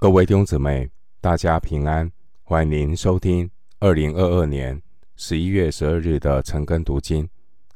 各位弟兄姊妹，大家平安！欢迎您收听二零二二年十一月十二日的晨更读经。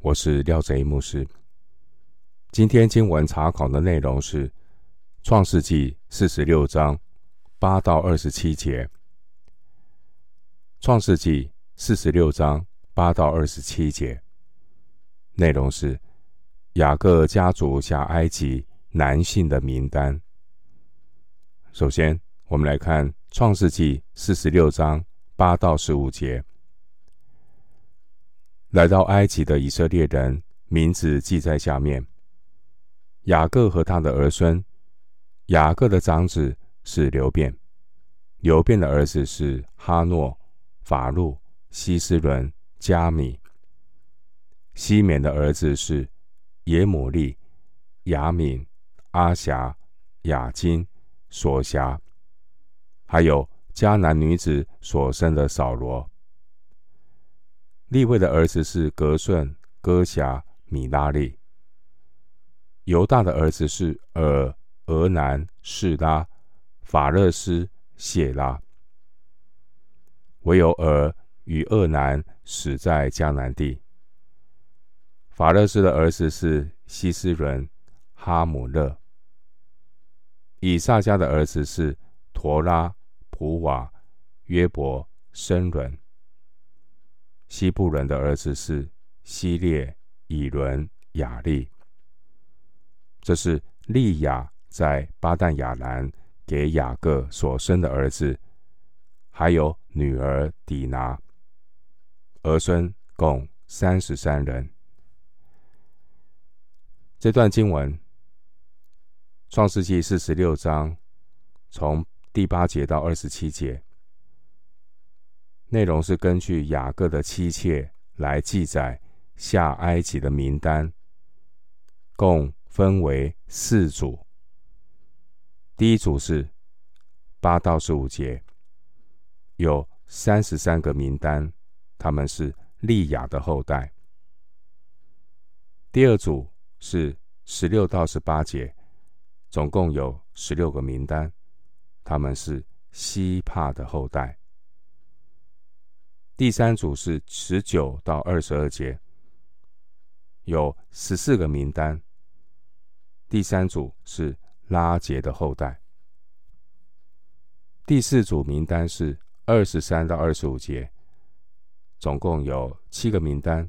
我是廖贼牧师。今天经文查考的内容是《创世纪》四十六章八到二十七节。《创世纪》四十六章八到二十七节内容是雅各家族下埃及男性的名单。首先，我们来看《创世纪》四十六章八到十五节。来到埃及的以色列人名字记在下面：雅各和他的儿孙。雅各的长子是流便，流便的儿子是哈诺、法路、希斯伦、加米。西缅的儿子是耶母利、亚敏、阿辖、雅金。所辖，还有迦南女子所生的扫罗。利未的儿子是革顺、哥辖、米拉利。犹大的儿子是珥、俄南、示拉、法勒斯、谢拉。唯有尔与俄南死在迦南地。法勒斯的儿子是希斯伦、哈姆勒。以萨迦的儿子是陀拉、普瓦、约伯、申伦。西布伦的儿子是希列、以伦、雅利。这是利亚在巴旦亚兰给雅各所生的儿子，还有女儿底拿。儿孙共三十三人。这段经文。创世纪四十六章，从第八节到二十七节，内容是根据雅各的妻妾来记载下埃及的名单，共分为四组。第一组是八到十五节，有三十三个名单，他们是利亚的后代。第二组是十六到十八节。总共有十六个名单，他们是希帕的后代。第三组是十九到二十二节，有十四个名单。第三组是拉杰的后代。第四组名单是二十三到二十五节，总共有七个名单，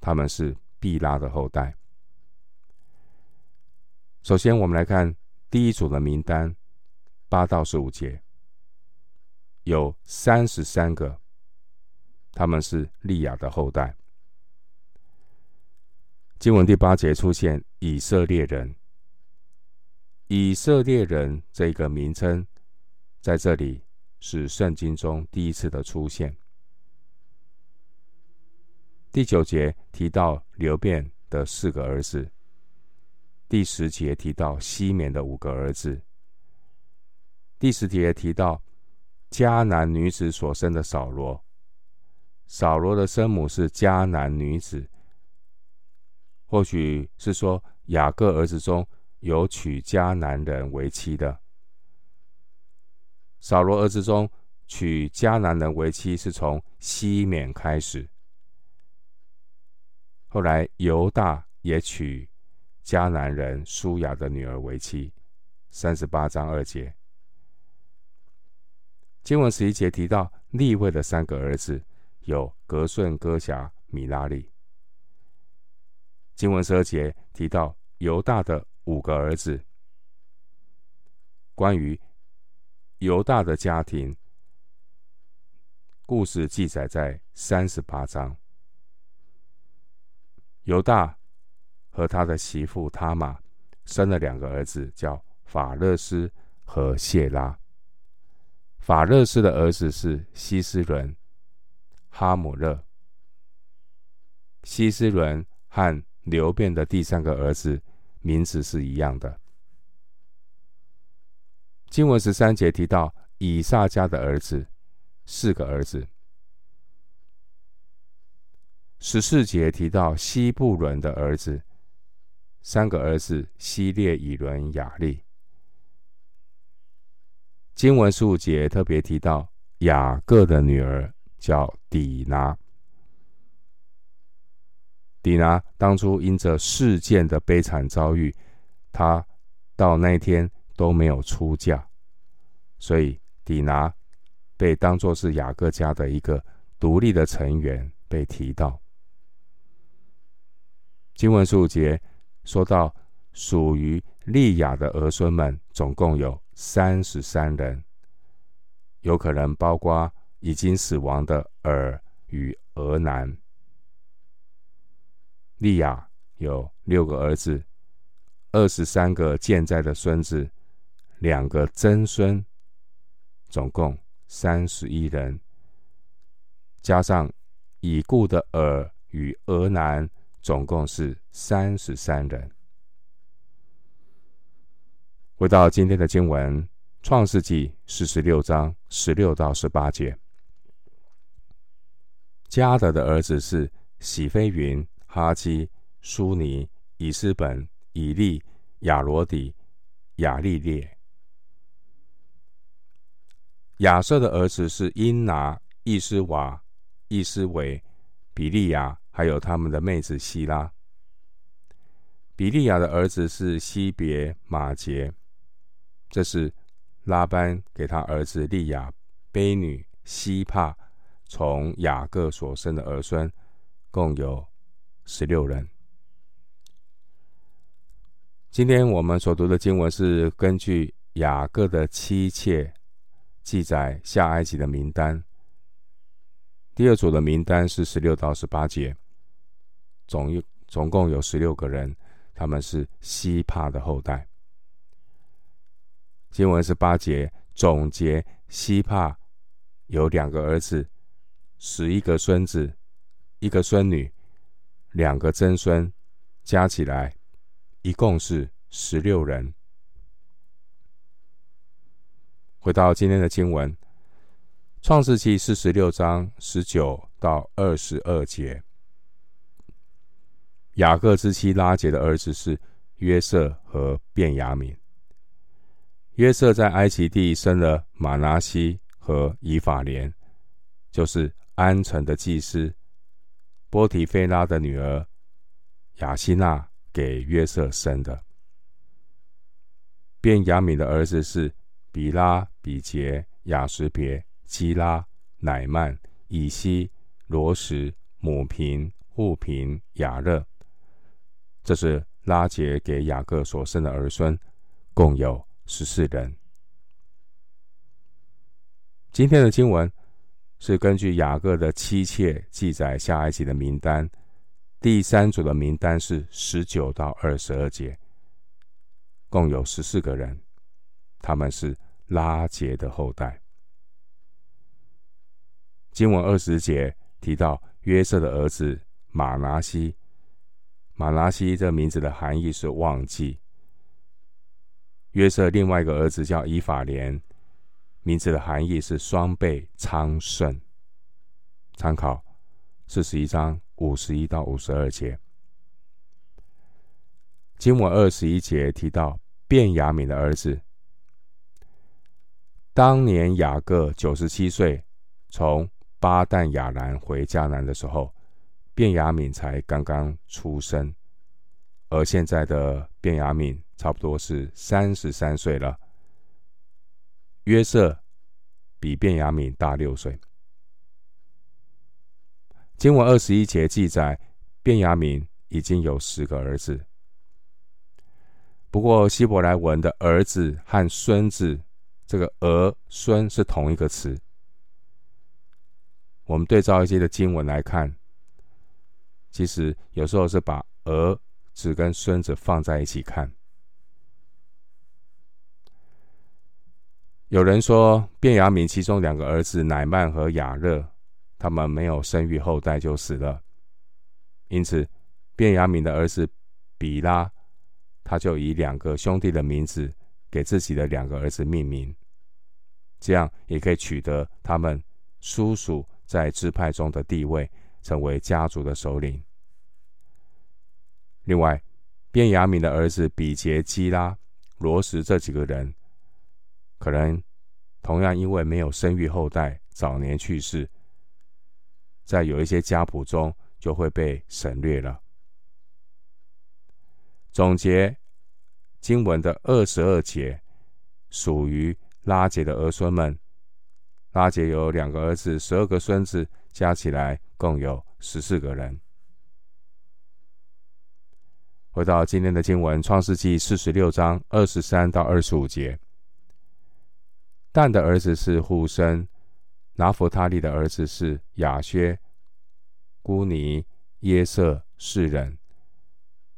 他们是毕拉的后代。首先，我们来看第一组的名单，八到十五节，有三十三个，他们是利亚的后代。经文第八节出现以色列人，以色列人这个名称在这里是圣经中第一次的出现。第九节提到流便的四个儿子。第十节提到西缅的五个儿子。第十节提到迦南女子所生的扫罗。扫罗的生母是迦南女子，或许是说雅各儿子中有娶迦南人为妻的。扫罗儿子中娶迦南人为妻是从西缅开始，后来犹大也娶。迦南人舒雅的女儿为妻，三十八章二节。经文十一节提到利未的三个儿子有革顺、哥辖、米拉利。经文十二节提到犹大的五个儿子。关于犹大的家庭故事记载在三十八章。犹大。和他的媳妇他玛生了两个儿子，叫法勒斯和谢拉。法勒斯的儿子是希斯伦、哈姆勒。希斯伦和流便的第三个儿子名字是一样的。经文十三节提到以萨家的儿子，四个儿子。十四节提到西布伦的儿子。三个儿子希列、以伦、雅利。经文十五节特别提到雅各的女儿叫底拿。底拿当初因着事件的悲惨遭遇，她到那天都没有出嫁，所以底拿被当作是雅各家的一个独立的成员被提到。经文十五节说到，属于利亚的儿孙们总共有三十三人，有可能包括已经死亡的儿与儿男。利亚有六个儿子，二十三个健在的孙子，两个曾孙，总共三十一人，加上已故的儿与儿男，总共是三十三人。回到今天的经文，《创世纪》四十六章十六到十八节，加德的儿子是喜飞云。哈基、苏尼、以斯本、以利、亚罗底、亚利列。亚瑟的儿子是因拿、易斯瓦、易斯维、比利亚，还有他们的妹子希拉。比利亚的儿子是西别、马杰。这是拉班给他儿子利亚卑女西帕从雅各所生的儿孙，共有。十六人。今天我们所读的经文是根据雅各的妻妾记载下埃及的名单。第二组的名单是十六到十八节，总一总共有十六个人，他们是西帕的后代。经文是八节总结西帕有两个儿子，十一个孙子，一个孙女。两个曾孙加起来，一共是十六人。回到今天的经文，《创世记》四十六章十九到二十二节。雅各之妻拉结的儿子是约瑟和便雅悯。约瑟在埃及地生了玛拿西和以法莲，就是安城的祭司。波提菲拉的女儿雅希娜给约瑟生的。便雅悯的儿子是比拉、比杰、雅什别、基拉、乃曼、以西、罗什、母平、户平、雅勒。这是拉杰给雅各所生的儿孙，共有十四人。今天的经文。是根据雅各的妻妾记载下埃及的名单，第三组的名单是十九到二十二节，共有十四个人，他们是拉杰的后代。经文二十节提到约瑟的儿子马拿西，马拉西这名字的含义是忘记。约瑟另外一个儿子叫以法莲。名字的含义是双倍昌盛。参考四十一章五十一到五十二节。经文二十一节提到便雅悯的儿子。当年雅各九十七岁，从巴旦亚兰回迦南的时候，便雅悯才刚刚出生，而现在的便雅悯差不多是三十三岁了。约瑟比便雅悯大六岁。经文二十一节记载，便雅悯已经有十个儿子。不过希伯来文的儿子和孙子，这个儿孙是同一个词。我们对照一些的经文来看，其实有时候是把儿子跟孙子放在一起看。有人说，便雅悯其中两个儿子乃曼和雅勒，他们没有生育后代就死了，因此便雅悯的儿子比拉，他就以两个兄弟的名字给自己的两个儿子命名，这样也可以取得他们叔叔在支派中的地位，成为家族的首领。另外，便雅悯的儿子比杰、基拉、罗什这几个人。可能同样因为没有生育后代，早年去世，在有一些家谱中就会被省略了。总结经文的二十二节，属于拉杰的儿孙们。拉杰有两个儿子，十二个孙子，加起来共有十四个人。回到今天的经文，《创世记》四十六章二十三到二十五节。但的儿子是户生，拿弗他利的儿子是雅薛、孤尼、耶色四人。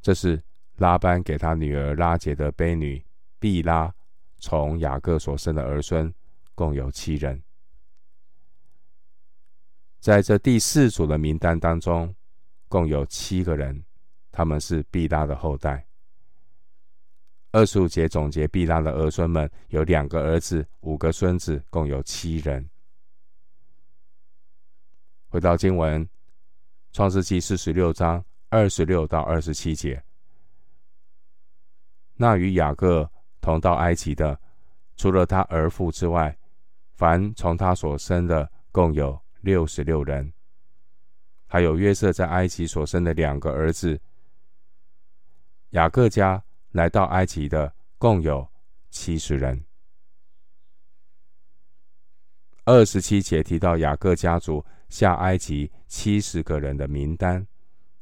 这是拉班给他女儿拉结的婢女毕拉从雅各所生的儿孙，共有七人。在这第四组的名单当中，共有七个人，他们是毕拉的后代。二十五节总结毕拉的儿孙们有两个儿子，五个孙子，共有七人。回到经文，创世记四十六章二十六到二十七节，那与雅各同到埃及的，除了他儿父之外，凡从他所生的，共有。六十六人，还有约瑟在埃及所生的两个儿子。雅各家来到埃及的共有七十人。二十七节提到雅各家族下埃及七十个人的名单，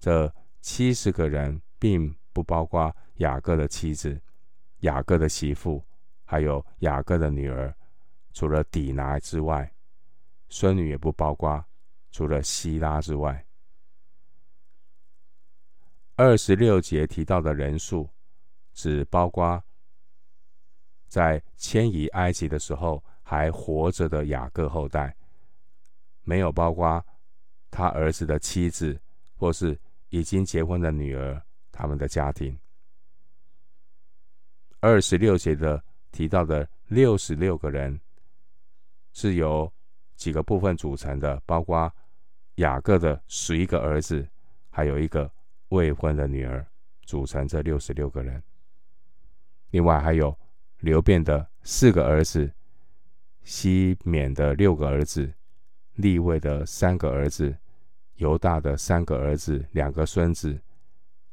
这七十个人并不包括雅各的妻子、雅各的媳妇，还有雅各的女儿，除了底拿之外。孙女也不包括，除了希拉之外。二十六节提到的人数，只包括在迁移埃及的时候还活着的雅各后代，没有包括他儿子的妻子或是已经结婚的女儿他们的家庭。二十六节的提到的六十六个人，是由几个部分组成的，包括雅各的十一个儿子，还有一个未婚的女儿，组成这六十六个人。另外还有流便的四个儿子，西缅的六个儿子，利未的三个儿子，犹大的三个儿子，两个孙子，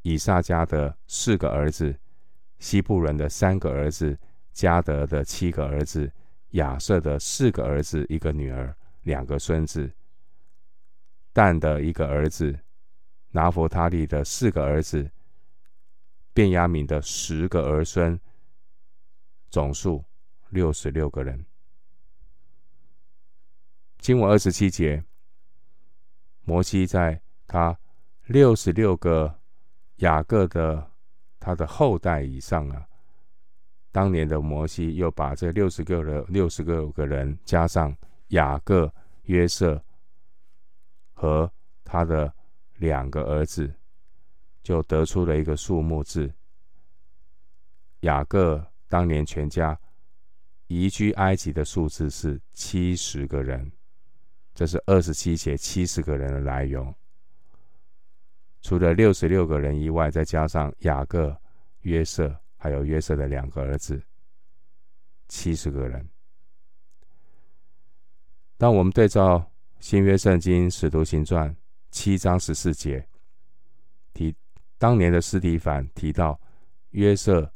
以萨迦的四个儿子，西布伦的三个儿子，迦得的七个儿子。亚设的四个儿子，一个女儿，两个孙子；但的一个儿子，拿弗他利的四个儿子，便雅敏的十个儿孙，总数六十六个人。经文二十七节，摩西在他六十六个雅各的他的后代以上啊。当年的摩西又把这六十个人、六十个个人加上雅各、约瑟和他的两个儿子，就得出了一个数目字。雅各当年全家移居埃及的数字是七十个人，这是二十七节七十个人的来由。除了六十六个人以外，再加上雅各、约瑟。还有约瑟的两个儿子，七十个人。当我们对照新约圣经使徒行传七章十四节，提当年的斯提反提到约瑟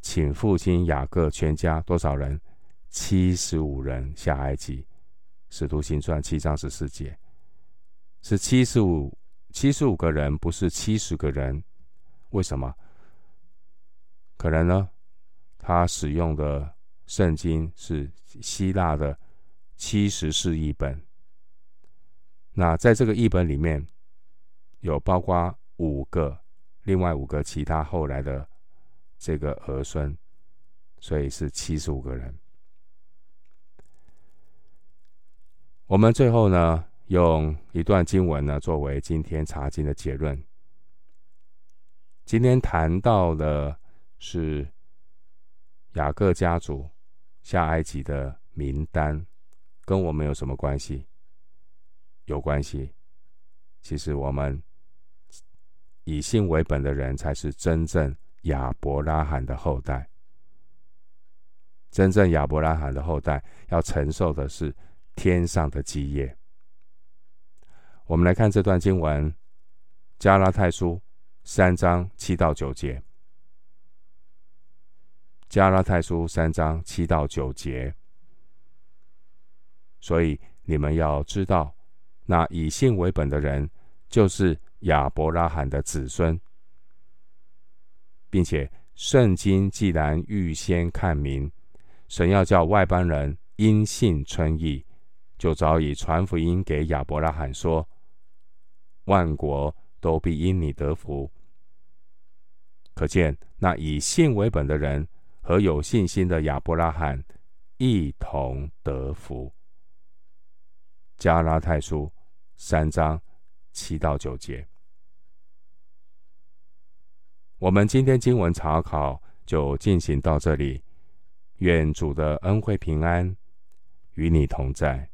请父亲雅各全家多少人？七十五人下埃及。使徒行传七章十四节是七十五，七十五个人，不是七十个人。为什么？可能呢，他使用的圣经是希腊的七十四译本。那在这个译本里面，有包括五个，另外五个其他后来的这个儿孙，所以是七十五个人。我们最后呢，用一段经文呢，作为今天查经的结论。今天谈到的。是雅各家族下埃及的名单，跟我们有什么关系？有关系。其实我们以信为本的人，才是真正亚伯拉罕的后代。真正亚伯拉罕的后代要承受的是天上的基业。我们来看这段经文，《加拉太书》三章七到九节，《加拉太书》三章七到九节。所以你们要知道，那以信为本的人，就是亚伯拉罕的子孙，并且圣经既然预先看明，神要叫外邦人因信称义，就早已传福音给亚伯拉罕说：万国都必因你得福。可见那以信为本的人和有信心的亚伯拉罕一同得福。加拉太书三章七到九节，我们今天经文查考就进行到这里。愿主的恩惠平安与你同在。